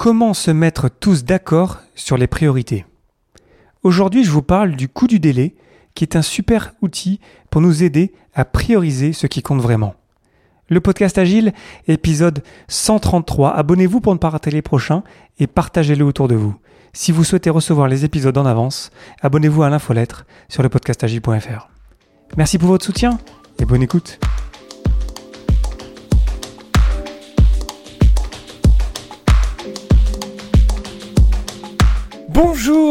Comment se mettre tous d'accord sur les priorités Aujourd'hui, je vous parle du coût du délai, qui est un super outil pour nous aider à prioriser ce qui compte vraiment. Le podcast Agile, épisode 133. Abonnez-vous pour ne pas rater les prochains et partagez-le autour de vous. Si vous souhaitez recevoir les épisodes en avance, abonnez-vous à l'infolettre sur le podcastagile.fr. Merci pour votre soutien et bonne écoute.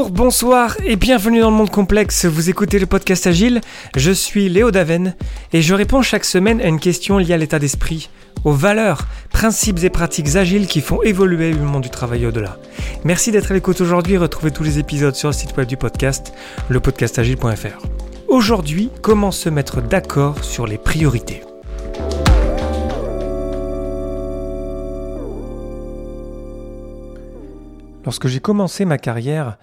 Bonsoir et bienvenue dans le monde complexe. Vous écoutez le podcast Agile. Je suis Léo Daven et je réponds chaque semaine à une question liée à l'état d'esprit, aux valeurs, principes et pratiques agiles qui font évoluer le monde du travail au-delà. Merci d'être à l'écoute aujourd'hui. Retrouvez tous les épisodes sur le site web du podcast, lepodcastagile.fr. Aujourd'hui, comment se mettre d'accord sur les priorités? Lorsque j'ai commencé ma carrière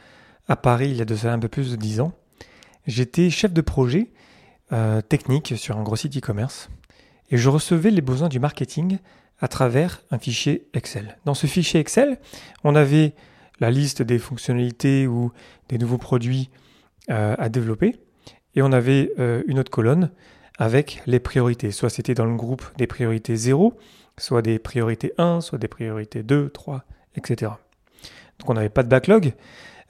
à Paris il y a de ça un peu plus de 10 ans, j'étais chef de projet euh, technique sur un gros site e-commerce et je recevais les besoins du marketing à travers un fichier Excel. Dans ce fichier Excel, on avait la liste des fonctionnalités ou des nouveaux produits euh, à développer et on avait euh, une autre colonne avec les priorités. Soit c'était dans le groupe des priorités 0, soit des priorités 1, soit des priorités 2, 3, etc. Donc on n'avait pas de backlog.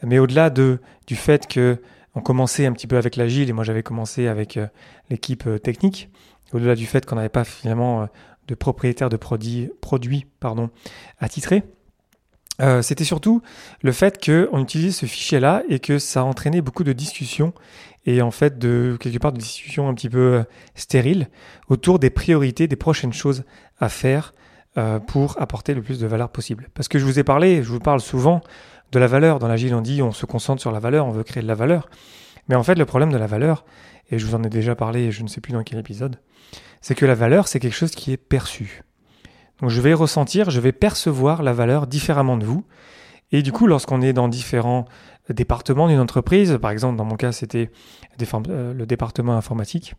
Mais au-delà de, du fait que on commençait un petit peu avec l'agile et moi j'avais commencé avec euh, l'équipe euh, technique, au-delà du fait qu'on n'avait pas finalement euh, de propriétaire de produits, produits attitrés, c'était surtout le fait qu'on utilisait ce fichier-là et que ça entraînait beaucoup de discussions et en fait de quelque part de discussions un petit peu stériles autour des priorités, des prochaines choses à faire pour apporter le plus de valeur possible. Parce que je vous ai parlé, je vous parle souvent de la valeur. Dans l'agile, on dit on se concentre sur la valeur, on veut créer de la valeur. Mais en fait, le problème de la valeur, et je vous en ai déjà parlé, je ne sais plus dans quel épisode, c'est que la valeur, c'est quelque chose qui est perçu. Donc je vais ressentir, je vais percevoir la valeur différemment de vous. Et du coup, lorsqu'on est dans différents départements d'une entreprise, par exemple, dans mon cas, c'était euh, le département informatique,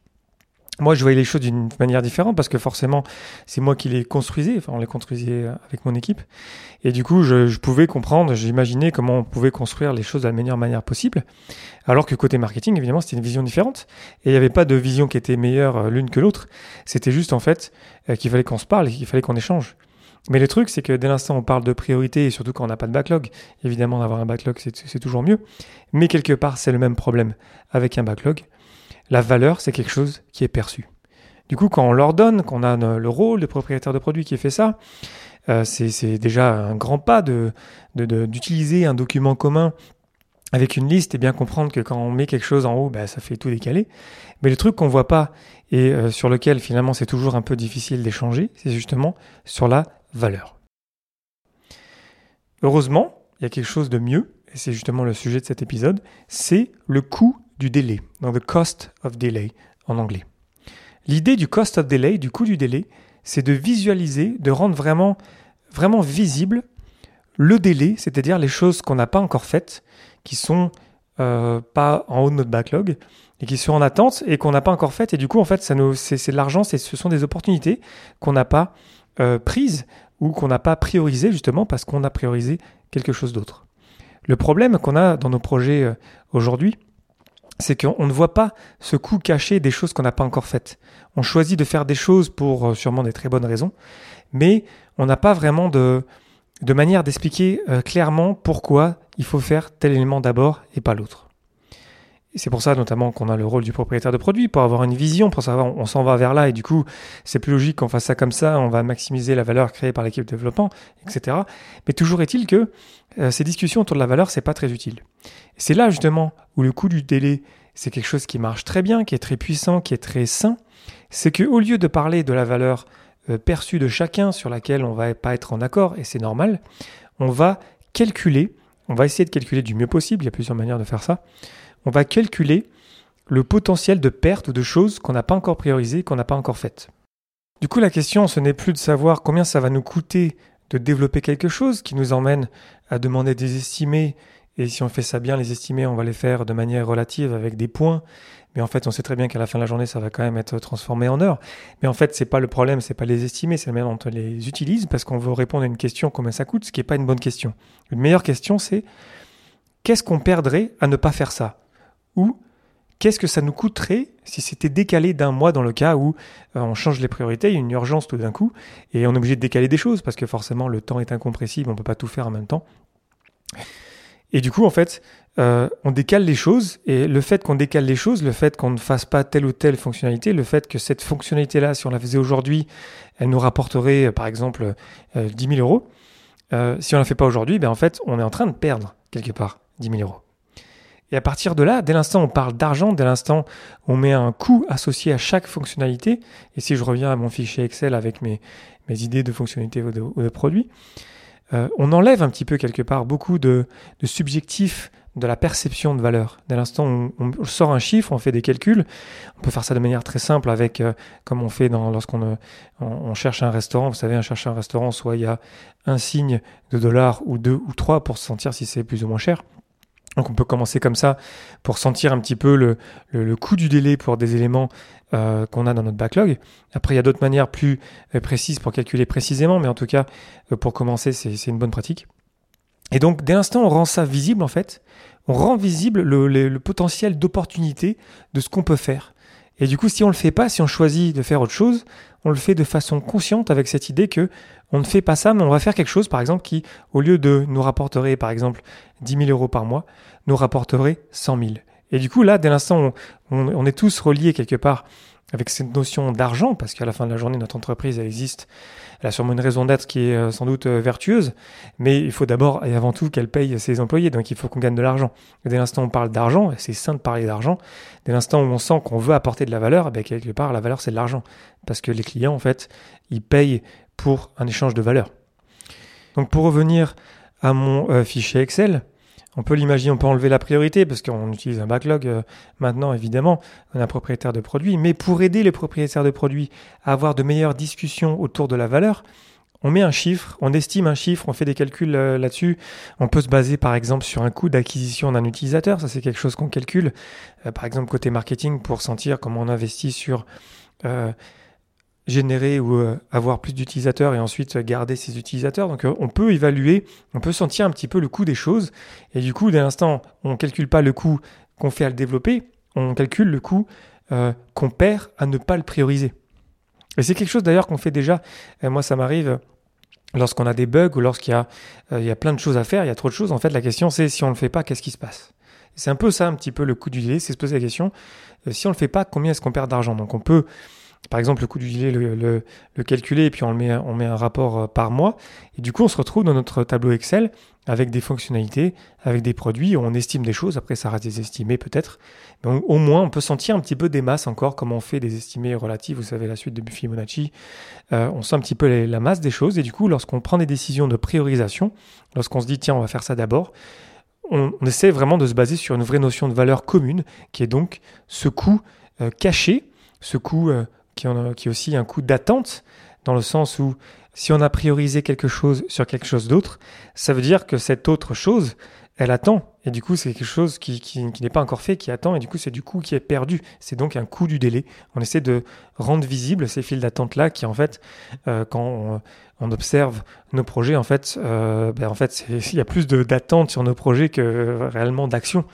moi, je voyais les choses d'une manière différente parce que forcément, c'est moi qui les construisais. Enfin, on les construisait avec mon équipe. Et du coup, je, pouvais comprendre, j'imaginais comment on pouvait construire les choses de la meilleure manière possible. Alors que côté marketing, évidemment, c'était une vision différente. Et il n'y avait pas de vision qui était meilleure euh, l'une que l'autre. C'était juste, en fait, euh, qu'il fallait qu'on se parle, qu'il fallait qu'on échange. Mais le truc, c'est que dès l'instant on parle de priorité, et surtout quand on n'a pas de backlog, évidemment, d'avoir un backlog, c'est toujours mieux. Mais quelque part, c'est le même problème avec un backlog la valeur, c'est quelque chose qui est perçu. Du coup, quand on leur donne, qu'on a le rôle de propriétaire de produit qui fait ça, euh, c'est déjà un grand pas d'utiliser un document commun avec une liste et bien comprendre que quand on met quelque chose en haut, bah, ça fait tout décaler. Mais le truc qu'on voit pas et euh, sur lequel finalement c'est toujours un peu difficile d'échanger, c'est justement sur la valeur. Heureusement, il y a quelque chose de mieux, et c'est justement le sujet de cet épisode, c'est le coût du délai, donc the cost of delay en anglais. L'idée du cost of delay, du coût du délai, c'est de visualiser, de rendre vraiment, vraiment visible le délai, c'est-à-dire les choses qu'on n'a pas encore faites, qui sont euh, pas en haut de notre backlog et qui sont en attente et qu'on n'a pas encore faites. Et du coup, en fait, ça nous, c'est, de l'argent, ce sont des opportunités qu'on n'a pas euh, prises ou qu'on n'a pas priorisées justement parce qu'on a priorisé quelque chose d'autre. Le problème qu'on a dans nos projets euh, aujourd'hui, c'est qu'on ne voit pas ce coût caché des choses qu'on n'a pas encore faites. On choisit de faire des choses pour euh, sûrement des très bonnes raisons, mais on n'a pas vraiment de, manière d'expliquer euh, clairement pourquoi il faut faire tel élément d'abord et pas l'autre. C'est pour ça notamment qu'on a le rôle du propriétaire de produit, pour avoir une vision, pour savoir on s'en va vers là, et du coup c'est plus logique qu'on fasse ça comme ça, on va maximiser la valeur créée par l'équipe de développement, etc. Mais toujours est-il que euh, ces discussions autour de la valeur, c'est pas très utile. C'est là justement où le coût du délai, c'est quelque chose qui marche très bien, qui est très puissant, qui est très sain. C'est que au lieu de parler de la valeur euh, perçue de chacun sur laquelle on va pas être en accord, et c'est normal, on va calculer, on va essayer de calculer du mieux possible, il y a plusieurs manières de faire ça, on va calculer le potentiel de perte ou de choses qu'on n'a pas encore priorisées, qu'on n'a pas encore faites. Du coup, la question, ce n'est plus de savoir combien ça va nous coûter de développer quelque chose qui nous emmène à demander des estimés Et si on fait ça bien, les estimer, on va les faire de manière relative avec des points. Mais en fait, on sait très bien qu'à la fin de la journée, ça va quand même être transformé en heures. Mais en fait, c'est pas le problème, c'est pas les estimer, c'est la manière dont on les utilise parce qu'on veut répondre à une question combien ça coûte, ce qui n'est pas une bonne question. Une meilleure question, c'est qu'est-ce qu'on perdrait à ne pas faire ça? Ou qu'est-ce que ça nous coûterait si c'était décalé d'un mois dans le cas où euh, on change les priorités, il y a une urgence tout d'un coup, et on est obligé de décaler des choses parce que forcément le temps est incompressible, on ne peut pas tout faire en même temps. Et du coup, en fait, euh, on décale les choses, et le fait qu'on décale les choses, le fait qu'on ne fasse pas telle ou telle fonctionnalité, le fait que cette fonctionnalité-là, si on la faisait aujourd'hui, elle nous rapporterait, par exemple, 10 000 euros, si on ne la fait pas aujourd'hui, ben en fait, on est en train de perdre quelque part 10 000 euros. Et à partir de là, dès l'instant où on parle d'argent, dès l'instant où on met un coût associé à chaque fonctionnalité, et si je reviens à mon fichier Excel avec mes, mes idées de fonctionnalité ou de, produits, euh, on enlève un petit peu quelque part beaucoup de, de subjectif de la perception de valeur. Dès l'instant où on sort un chiffre, on fait des calculs, on peut faire ça de manière très simple avec, euh, comme on fait lorsqu'on euh, on, cherche un restaurant. Vous savez, on cherche un restaurant, soit il y a un signe de dollar ou deux ou trois pour se sentir si c'est plus ou moins cher. Donc on peut commencer comme ça pour sentir un petit peu le, le, coût du délai pour des éléments euh, qu'on a dans notre backlog. Après, il y a d'autres manières plus euh, précises pour calculer précisément, mais en tout cas, euh, pour commencer, c'est une bonne pratique. Et donc, dès l'instant, on rend ça visible, en fait, on rend visible le, le potentiel d'opportunité de ce qu'on peut faire. Et du coup, si on le fait pas, si on choisit de faire autre chose, on le fait de façon consciente avec cette idée que on ne fait pas ça, mais on va faire quelque chose, par exemple, qui, au lieu de nous rapporterait, par exemple, 10 000 euros par mois, nous rapporterait 100 000. Et du coup, là, dès l'instant où on, est tous reliés quelque part avec cette notion d'argent, parce qu'à la fin de la journée, notre entreprise, elle existe, elle a sûrement une raison d'être qui est euh, sans doute euh, vertueuse, mais il faut d'abord et avant tout qu'elle paye ses employés, donc il faut qu'on gagne de l'argent. Dès l'instant où on parle d'argent, et c'est sain de parler d'argent, dès l'instant où on sent qu'on veut apporter de la valeur, ben quelque part, la valeur, c'est de l'argent. Parce que les clients, en fait, ils payent pour un échange de valeur. Donc pour revenir à mon euh, fichier Excel, on peut l'imaginer, on peut enlever la priorité parce qu'on utilise un backlog euh, maintenant évidemment, on est un propriétaire de produits, mais pour aider les propriétaires de produits à avoir de meilleures discussions autour de la valeur, on met un chiffre, on estime un chiffre, on fait des calculs euh, là-dessus. On peut se baser par exemple sur un coût d'acquisition d'un utilisateur, ça c'est quelque chose qu'on calcule. par exemple côté marketing pour sentir comment on investit sur générer ou euh, avoir plus d'utilisateurs et ensuite garder ces utilisateurs. Donc euh, on peut évaluer, on peut sentir un petit peu le coût des choses. Et du coup, dès l'instant, on ne calcule pas le coût qu'on fait à le développer, on calcule le coût euh, qu'on perd à ne pas le prioriser. Et c'est quelque chose d'ailleurs qu'on fait déjà. moi, ça m'arrive lorsqu'on a des bugs ou lorsqu'il y, a, y a plein de choses à faire, il y a trop de choses. En fait, la question c'est si on ne le fait pas, qu'est-ce qui se passe? C'est un peu ça, un petit peu le coût du délai, c'est se poser la question, si on ne le fait pas, combien est-ce qu'on perd d'argent? Donc on peut par exemple, le coût du gilet, le, calculer, et puis on, met, on met un rapport euh, par mois. Et du coup, on se retrouve dans notre tableau Excel avec des fonctionnalités, avec des produits, on estime des choses, après ça reste des estimés peut-être. Mais au moins, on peut sentir un petit peu des masses encore, comme on fait des estimés relatifs, vous savez, la suite de Fibonacci. Euh, on sent un petit peu la masse des choses, et du coup, lorsqu'on prend des décisions de priorisation, lorsqu'on se dit, tiens, on va faire ça d'abord, on, essaie vraiment de se baser sur une vraie notion de valeur commune, qui est donc ce coût euh, caché, ce coût qui, en qui aussi un coût d'attente, dans le sens où si on a priorisé quelque chose sur quelque chose d'autre, ça veut dire que cette autre chose, elle attend. Et du coup, c'est quelque chose qui, qui, n'est pas encore fait, qui attend. Et du coup, c'est du coup qui est perdu. C'est donc un coût du délai. On essaie de rendre visibles ces fils d'attente-là qui, en fait, euh, quand on, observe nos projets, en fait, euh, ben, en fait, il y a plus d'attente sur nos projets que réellement d'action,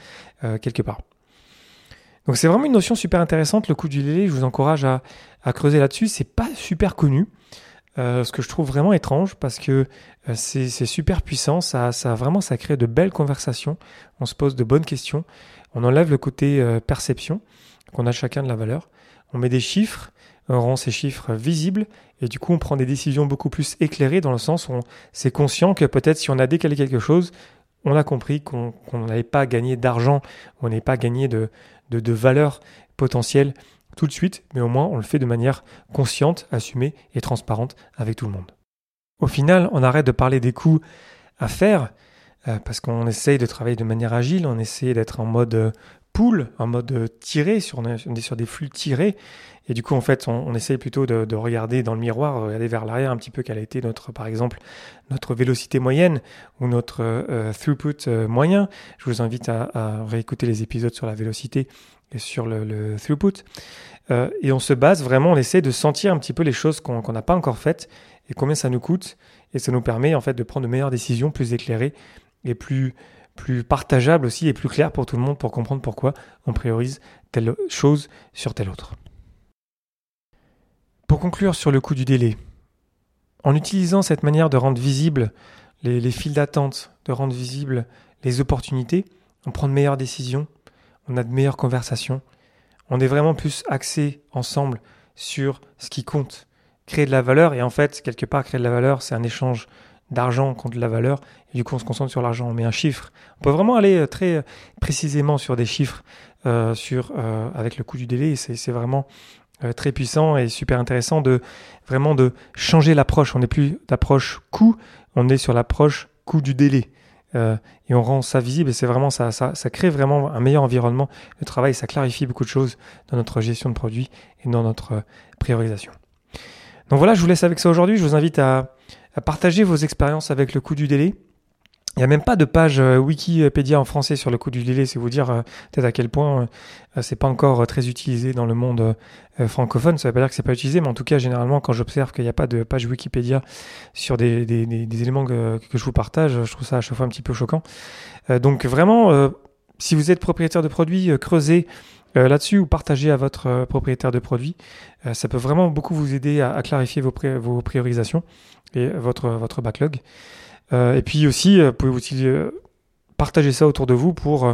euh, quelque part. Donc c'est vraiment une notion super intéressante, le coût du délai. Je vous encourage à, creuser là-dessus. C'est pas super connu, euh, ce que je trouve vraiment étrange parce que euh, c'est super puissant. Ça, ça vraiment, ça crée de belles conversations. On se pose de bonnes questions. On enlève le côté euh, perception qu'on a chacun de la valeur. On met des chiffres, on rend ces chiffres visibles et du coup on prend des décisions beaucoup plus éclairées dans le sens où c'est conscient que peut-être si on a décalé quelque chose, on a compris qu'on n'allait pas gagner d'argent, on n'allait pas gagner de, de, valeur potentielle tout de suite, mais au moins on le fait de manière consciente, assumée et transparente avec tout le monde. Au final, on arrête de parler des coûts à faire, euh, parce qu'on essaye de travailler de manière agile, on essaie d'être en mode euh, pull, en mode tiré, sur, on est sur des flux tirés. Et du coup, en fait, on, on essaye plutôt de, de, regarder dans le miroir, regarder vers l'arrière un petit peu quelle a été notre, par exemple, notre vélocité moyenne ou notre euh, throughput euh, moyen. Je vous invite à, à, réécouter les épisodes sur la vélocité et sur le, le throughput. Euh, et on se base vraiment, on essaie de sentir un petit peu les choses qu'on n'a pas encore faites et combien ça nous coûte. Et ça nous permet en fait de prendre de meilleures décisions, plus éclairées et plus plus partageables aussi et plus claires pour tout le monde pour comprendre pourquoi on priorise telle chose sur telle autre. Pour conclure sur le coût du délai, en utilisant cette manière de rendre visibles les, les files d'attente, de rendre visibles les opportunités, on prend de meilleures décisions, on a de meilleures conversations, on est vraiment plus axé ensemble sur ce qui compte, créer de la valeur, et en fait, quelque part, créer de la valeur, c'est un échange d'argent contre la valeur, et du coup, on se concentre sur l'argent, on met un chiffre. On peut vraiment aller euh, très euh, précisément sur des chiffres euh, sur, avec le coût du délai, c'est vraiment très puissant et super intéressant de vraiment de changer l'approche. On n'est plus d'approche coût, on est sur l'approche coût du délai. Et on rend ça visible et c'est vraiment ça, ça, crée vraiment un meilleur environnement de travail, ça clarifie beaucoup de choses dans notre gestion de produits et dans notre priorisation. Donc voilà, je vous laisse avec ça aujourd'hui. Je vous invite à, à partager vos expériences avec le coût du délai. Il n'y a même pas de page euh, Wikipédia en français sur le coût du délai, c'est vous dire euh, peut-être à quel point euh, c'est pas encore très utilisé dans le monde francophone. Ça veut pas dire que c'est pas utilisé, mais en tout cas, généralement, quand j'observe qu'il n'y a pas de page Wikipédia sur des, éléments que, que, je vous partage, je trouve ça à chaque fois un petit peu choquant. Donc vraiment, si vous êtes propriétaire de produits, creusez là-dessus ou partagez à votre propriétaire de produits. ça peut vraiment beaucoup vous aider à, clarifier vos, vos priorisations et votre, votre backlog. Euh, et puis aussi, euh, vous pouvez euh, partager ça autour de vous pour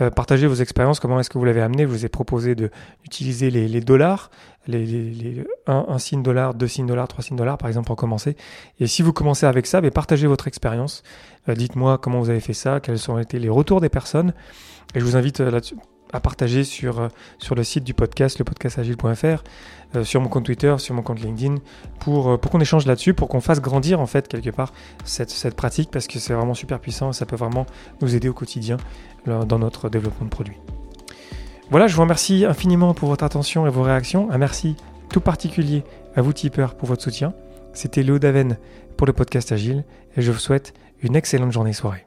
euh, partager vos expériences. Comment est-ce que vous l'avez amené Je vous ai proposé d'utiliser les, les, dollars, les, un, signe dollar, deux signes dollars, trois signes dollars, par exemple, pour commencer. Et si vous commencez avec ça, mais partagez votre expérience. Euh, Dites-moi comment vous avez fait ça, quels ont été les retours des personnes. Et je vous invite là-dessus à partager sur, euh, sur le site du podcast, le podcastagile.fr, euh, sur mon compte Twitter, sur mon compte LinkedIn, pour, euh, pour qu'on échange là-dessus, pour qu'on fasse grandir en fait quelque part cette, pratique, parce que c'est vraiment super puissant ça peut vraiment nous aider au quotidien dans notre développement de produit. Voilà, je vous remercie infiniment pour votre attention et vos réactions. Un merci tout particulier à vous tipeurs pour votre soutien. C'était Léo Daven pour le podcast Agile et je vous souhaite une excellente journée soirée.